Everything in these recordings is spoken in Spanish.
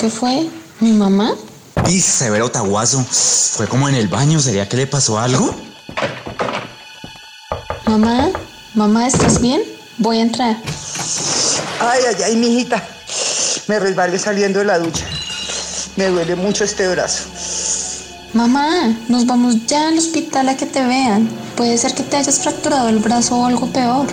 ¿Eso qué fue? ¿Mi mamá? Y severo taguazo. Fue como en el baño. ¿Sería que le pasó algo? Mamá, mamá, ¿estás bien? Voy a entrar. Ay, ay, ay, mijita. Me resbalé saliendo de la ducha. Me duele mucho este brazo. Mamá, nos vamos ya al hospital a que te vean. Puede ser que te hayas fracturado el brazo o algo peor.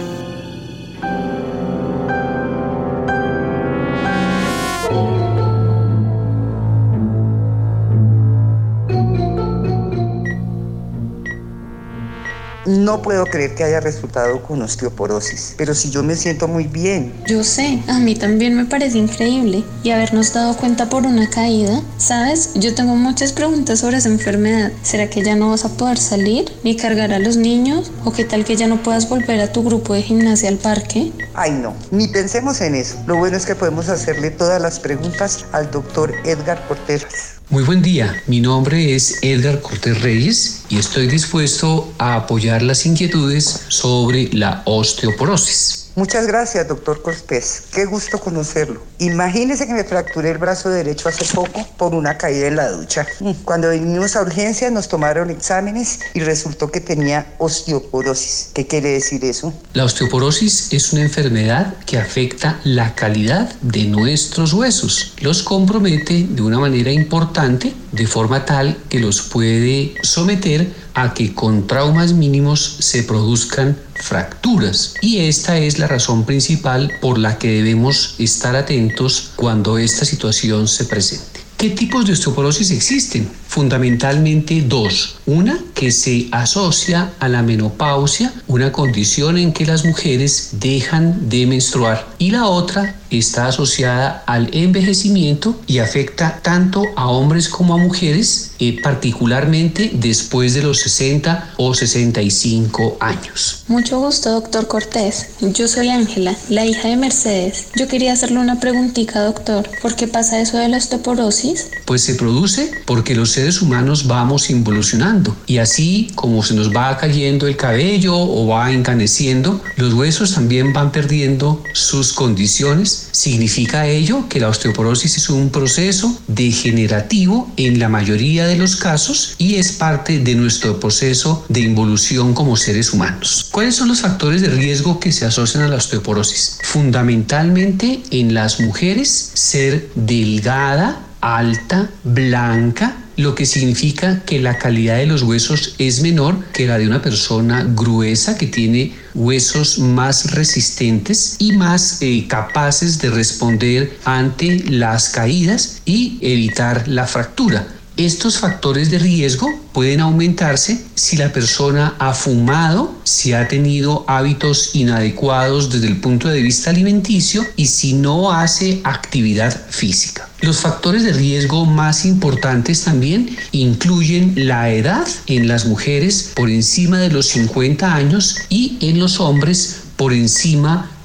No puedo creer que haya resultado con osteoporosis, pero si yo me siento muy bien. Yo sé, a mí también me parece increíble. Y habernos dado cuenta por una caída, ¿sabes? Yo tengo muchas preguntas sobre esa enfermedad. ¿Será que ya no vas a poder salir ni cargar a los niños? ¿O qué tal que ya no puedas volver a tu grupo de gimnasia al parque? Ay, no, ni pensemos en eso. Lo bueno es que podemos hacerle todas las preguntas al doctor Edgar Cortés. Muy buen día, mi nombre es Edgar Cortés Reyes y estoy dispuesto a apoyar las inquietudes sobre la osteoporosis. Muchas gracias, doctor Cortés. Qué gusto conocerlo. Imagínese que me fracturé el brazo derecho hace poco por una caída en la ducha. Cuando vinimos a urgencias nos tomaron exámenes y resultó que tenía osteoporosis. ¿Qué quiere decir eso? La osteoporosis es una enfermedad que afecta la calidad de nuestros huesos. Los compromete de una manera importante, de forma tal que los puede someter a que con traumas mínimos se produzcan fracturas. Y esta es la razón principal por la que debemos estar atentos cuando esta situación se presente. ¿Qué tipos de osteoporosis existen? Fundamentalmente dos. Una que se asocia a la menopausia, una condición en que las mujeres dejan de menstruar. Y la otra está asociada al envejecimiento y afecta tanto a hombres como a mujeres, eh, particularmente después de los 60 o 65 años. Mucho gusto, doctor Cortés. Yo soy Ángela, la hija de Mercedes. Yo quería hacerle una preguntita, doctor. ¿Por qué pasa eso de la osteoporosis? Pues se produce porque los seres humanos vamos involucionando y así como se nos va cayendo el cabello o va encaneciendo, los huesos también van perdiendo sus condiciones. Significa ello que la osteoporosis es un proceso degenerativo en la mayoría de los casos y es parte de nuestro proceso de involución como seres humanos. ¿Cuáles son los factores de riesgo que se asocian a la osteoporosis? Fundamentalmente en las mujeres ser delgada, alta, blanca, lo que significa que la calidad de los huesos es menor que la de una persona gruesa que tiene huesos más resistentes y más eh, capaces de responder ante las caídas y evitar la fractura. Estos factores de riesgo pueden aumentarse si la persona ha fumado, si ha tenido hábitos inadecuados desde el punto de vista alimenticio y si no hace actividad física. Los factores de riesgo más importantes también incluyen la edad en las mujeres por encima de los 50 años y en los hombres por encima de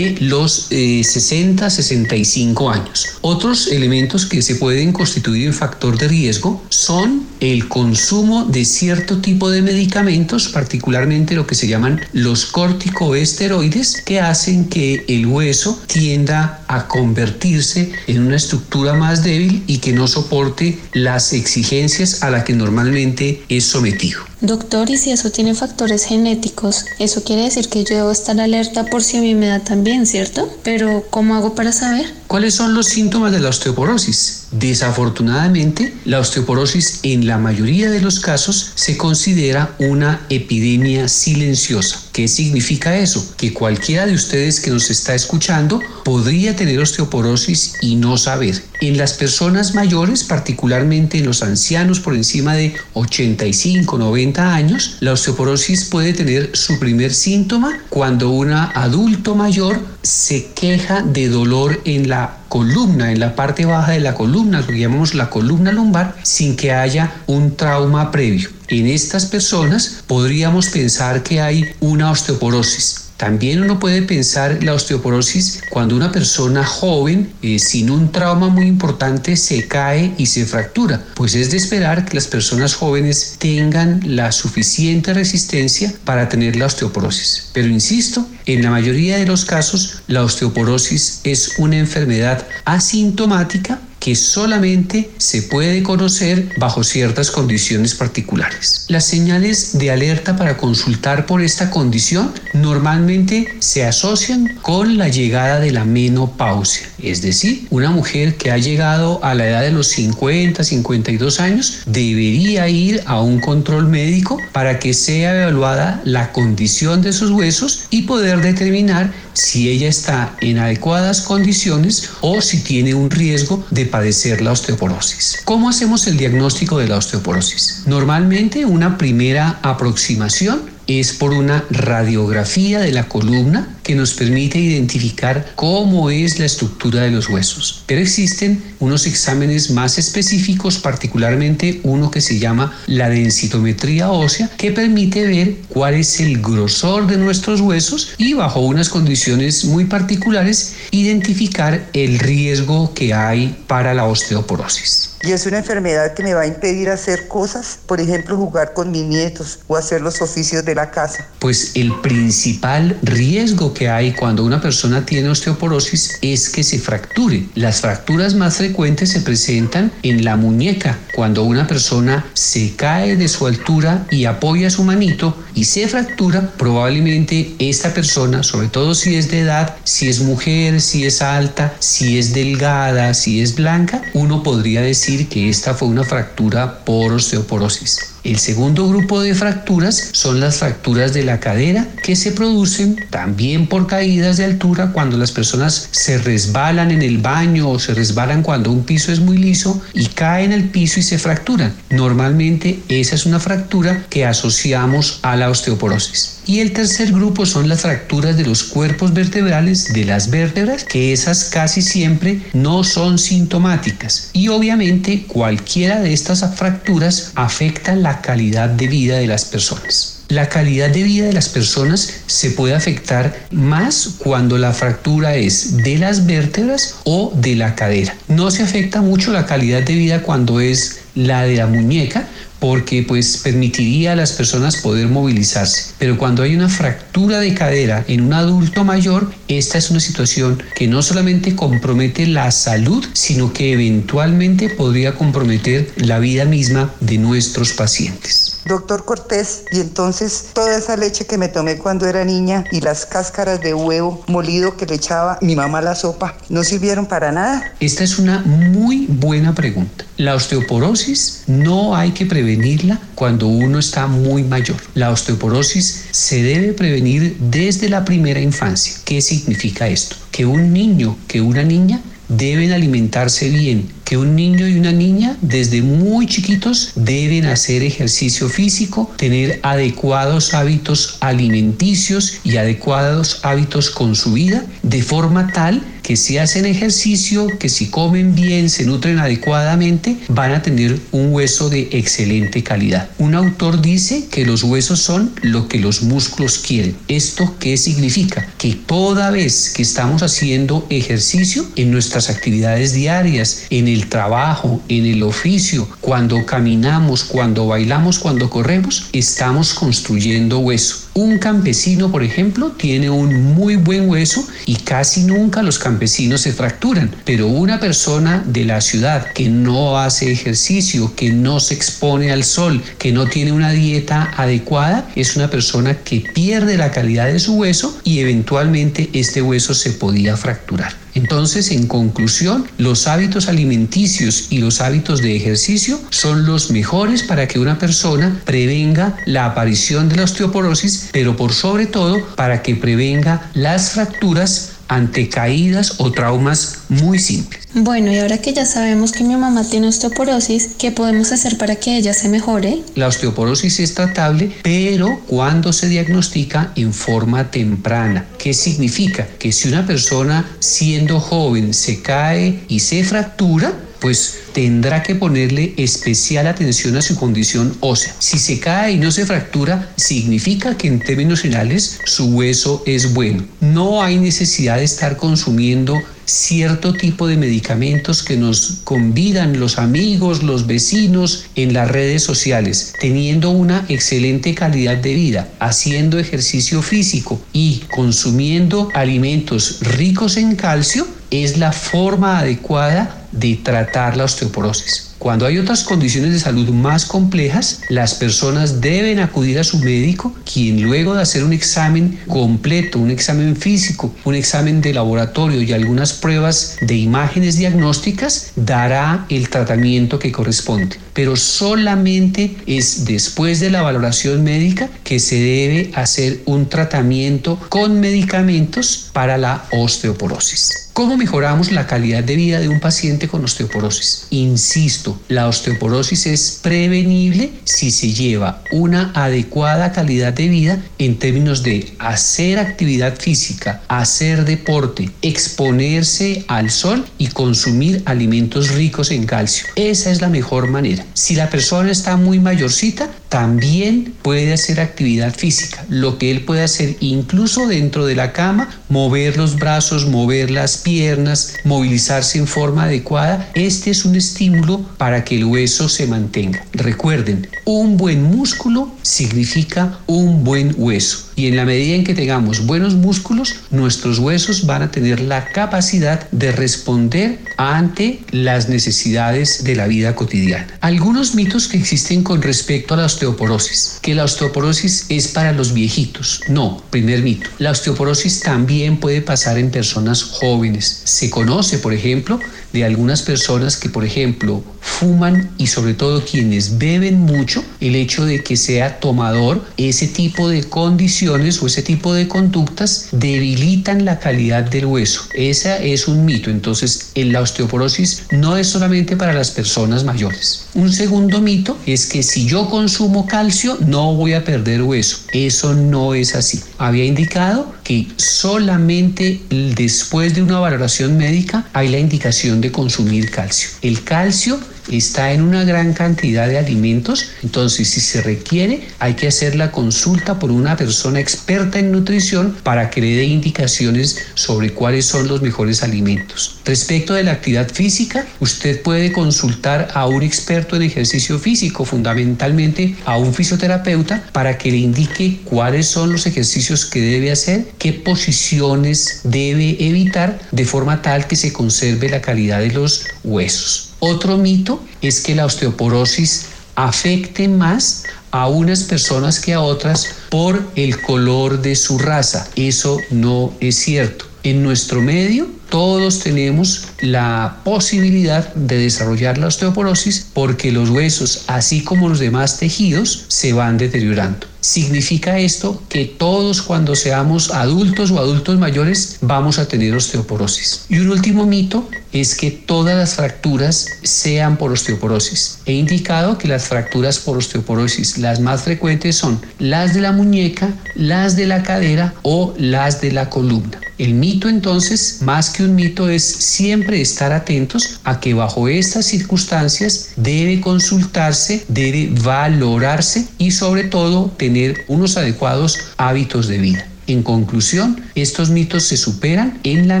los 60 65 años. Otros elementos que se pueden constituir en factor de riesgo son el consumo de cierto tipo de medicamentos, particularmente lo que se llaman los corticoesteroides, que hacen que el hueso tienda a convertirse en una estructura más débil y que no soporte las exigencias a las que normalmente es sometido. Doctor, y si eso tiene factores genéticos, eso quiere decir que yo debo estar alerta por si a mí me da también, ¿cierto? Pero, ¿cómo hago para saber? ¿Cuáles son los síntomas de la osteoporosis? Desafortunadamente, la osteoporosis en la mayoría de los casos se considera una epidemia silenciosa. ¿Qué significa eso? Que cualquiera de ustedes que nos está escuchando podría tener osteoporosis y no saber. En las personas mayores, particularmente en los ancianos por encima de 85, 90 años, la osteoporosis puede tener su primer síntoma cuando un adulto mayor se queja de dolor en la columna, en la parte baja de la columna, lo que llamamos la columna lumbar, sin que haya un trauma previo. En estas personas podríamos pensar que hay una osteoporosis. También uno puede pensar la osteoporosis cuando una persona joven, eh, sin un trauma muy importante, se cae y se fractura. Pues es de esperar que las personas jóvenes tengan la suficiente resistencia para tener la osteoporosis. Pero insisto, en la mayoría de los casos, la osteoporosis es una enfermedad asintomática que solamente se puede conocer bajo ciertas condiciones particulares. Las señales de alerta para consultar por esta condición normalmente se asocian con la llegada de la menopausia, es decir, una mujer que ha llegado a la edad de los 50, 52 años debería ir a un control médico para que sea evaluada la condición de sus huesos y poder determinar si ella está en adecuadas condiciones o si tiene un riesgo de padecer la osteoporosis. ¿Cómo hacemos el diagnóstico de la osteoporosis? Normalmente una primera aproximación es por una radiografía de la columna que nos permite identificar cómo es la estructura de los huesos. Pero existen unos exámenes más específicos, particularmente uno que se llama la densitometría ósea, que permite ver cuál es el grosor de nuestros huesos y bajo unas condiciones muy particulares identificar el riesgo que hay para la osteoporosis. Y es una enfermedad que me va a impedir hacer cosas, por ejemplo, jugar con mis nietos o hacer los oficios de la casa. Pues el principal riesgo que hay cuando una persona tiene osteoporosis es que se fracture. Las fracturas más frecuentes se presentan en la muñeca, cuando una persona se cae de su altura y apoya su manito y se fractura, probablemente esta persona, sobre todo si es de edad, si es mujer, si es alta, si es delgada, si es blanca, uno podría decir que esta fue una fractura por osteoporosis. El segundo grupo de fracturas son las fracturas de la cadera que se producen también por caídas de altura cuando las personas se resbalan en el baño o se resbalan cuando un piso es muy liso y caen al piso y se fracturan. Normalmente esa es una fractura que asociamos a la osteoporosis. Y el tercer grupo son las fracturas de los cuerpos vertebrales de las vértebras, que esas casi siempre no son sintomáticas. Y obviamente cualquiera de estas fracturas afecta la calidad de vida de las personas. La calidad de vida de las personas se puede afectar más cuando la fractura es de las vértebras o de la cadera. No se afecta mucho la calidad de vida cuando es la de la muñeca, porque pues permitiría a las personas poder movilizarse. Pero cuando hay una fractura de cadera en un adulto mayor, esta es una situación que no solamente compromete la salud, sino que eventualmente podría comprometer la vida misma de nuestros pacientes. Doctor Cortés, y entonces toda esa leche que me tomé cuando era niña y las cáscaras de huevo molido que le echaba mi mamá a la sopa, ¿no sirvieron para nada? Esta es una muy buena pregunta. La osteoporosis no hay que prevenirla cuando uno está muy mayor. La osteoporosis se debe prevenir desde la primera infancia. ¿Qué significa esto? Que un niño, que una niña deben alimentarse bien, que un niño y una niña desde muy chiquitos deben hacer ejercicio físico, tener adecuados hábitos alimenticios y adecuados hábitos con su vida, de forma tal que si hacen ejercicio, que si comen bien, se nutren adecuadamente, van a tener un hueso de excelente calidad. Un autor dice que los huesos son lo que los músculos quieren. ¿Esto qué significa? Que toda vez que estamos haciendo ejercicio en nuestras actividades diarias, en el trabajo, en el oficio, cuando caminamos, cuando bailamos, cuando corremos, estamos construyendo hueso. Un campesino, por ejemplo, tiene un muy buen hueso y casi nunca los campesinos se fracturan, pero una persona de la ciudad que no hace ejercicio, que no se expone al sol, que no tiene una dieta adecuada, es una persona que pierde la calidad de su hueso y eventualmente este hueso se podía fracturar. Entonces, en conclusión, los hábitos alimenticios y los hábitos de ejercicio son los mejores para que una persona prevenga la aparición de la osteoporosis, pero por sobre todo para que prevenga las fracturas ante caídas o traumas muy simples. Bueno, y ahora que ya sabemos que mi mamá tiene osteoporosis, ¿qué podemos hacer para que ella se mejore? La osteoporosis es tratable, pero cuando se diagnostica en forma temprana. ¿Qué significa? Que si una persona siendo joven se cae y se fractura, pues tendrá que ponerle especial atención a su condición ósea. Si se cae y no se fractura, significa que en términos generales su hueso es bueno. No hay necesidad de estar consumiendo cierto tipo de medicamentos que nos convidan los amigos, los vecinos en las redes sociales, teniendo una excelente calidad de vida, haciendo ejercicio físico y consumiendo alimentos ricos en calcio, es la forma adecuada de tratar la osteoporosis. Cuando hay otras condiciones de salud más complejas, las personas deben acudir a su médico, quien luego de hacer un examen completo, un examen físico, un examen de laboratorio y algunas pruebas de imágenes diagnósticas, dará el tratamiento que corresponde. Pero solamente es después de la valoración médica que se debe hacer un tratamiento con medicamentos para la osteoporosis. ¿Cómo mejoramos la calidad de vida de un paciente con osteoporosis? Insisto, la osteoporosis es prevenible si se lleva una adecuada calidad de vida en términos de hacer actividad física, hacer deporte, exponerse al sol y consumir alimentos ricos en calcio. Esa es la mejor manera. Si la persona está muy mayorcita, también puede hacer actividad física. Lo que él puede hacer incluso dentro de la cama, mover los brazos, mover las piernas, movilizarse en forma adecuada. Este es un estímulo para que el hueso se mantenga. Recuerden, un buen músculo significa un buen hueso. Y en la medida en que tengamos buenos músculos, nuestros huesos van a tener la capacidad de responder ante las necesidades de la vida cotidiana. Algunos mitos que existen con respecto a la osteoporosis, que la osteoporosis es para los viejitos. No, primer mito. La osteoporosis también puede pasar en personas jóvenes. Se conoce, por ejemplo, de algunas personas que, por ejemplo, fuman y sobre todo quienes beben mucho, el hecho de que sea tomador, ese tipo de condiciones o ese tipo de conductas debilitan la calidad del hueso. Ese es un mito. Entonces, en la osteoporosis no es solamente para las personas mayores. Un segundo mito es que si yo consumo calcio no voy a perder hueso. Eso no es así. Había indicado que solamente después de una valoración médica hay la indicación de consumir calcio. El calcio está en una gran cantidad de alimentos, entonces si se requiere hay que hacer la consulta por una persona experta en nutrición para que le dé indicaciones sobre cuáles son los mejores alimentos. Respecto de la actividad física, usted puede consultar a un experto en ejercicio físico, fundamentalmente a un fisioterapeuta, para que le indique cuáles son los ejercicios que debe hacer, qué posiciones debe evitar, de forma tal que se conserve la calidad de los huesos. Otro mito es que la osteoporosis afecte más a unas personas que a otras por el color de su raza. Eso no es cierto. En nuestro medio todos tenemos la posibilidad de desarrollar la osteoporosis porque los huesos, así como los demás tejidos, se van deteriorando. Significa esto que todos cuando seamos adultos o adultos mayores vamos a tener osteoporosis. Y un último mito es que todas las fracturas sean por osteoporosis. He indicado que las fracturas por osteoporosis, las más frecuentes son las de la muñeca, las de la cadera o las de la columna. El mito entonces, más que un mito, es siempre estar atentos a que bajo estas circunstancias debe consultarse, debe valorarse y sobre todo tener unos adecuados hábitos de vida. En conclusión, estos mitos se superan en la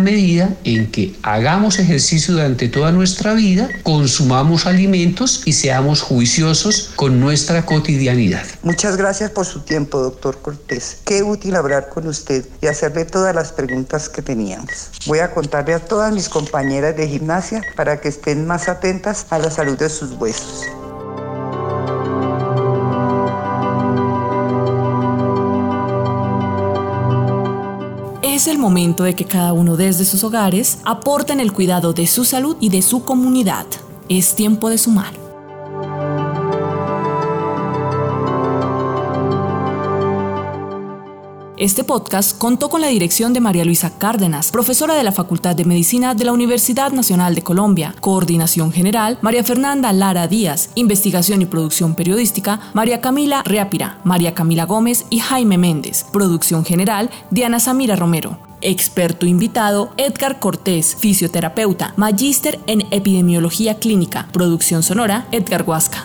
medida en que hagamos ejercicio durante toda nuestra vida, consumamos alimentos y seamos juiciosos con nuestra cotidianidad. Muchas gracias por su tiempo, doctor Cortés. Qué útil hablar con usted y hacerle todas las preguntas que teníamos. Voy a contarle a todas mis compañeras de gimnasia para que estén más atentas a la salud de sus huesos. Es el momento de que cada uno desde sus hogares aporte en el cuidado de su salud y de su comunidad. Es tiempo de sumar. Este podcast contó con la dirección de María Luisa Cárdenas, profesora de la Facultad de Medicina de la Universidad Nacional de Colombia. Coordinación General, María Fernanda Lara Díaz. Investigación y producción periodística, María Camila Reápira, María Camila Gómez y Jaime Méndez. Producción General, Diana Samira Romero. Experto invitado, Edgar Cortés, fisioterapeuta, magíster en epidemiología clínica. Producción sonora, Edgar Huasca.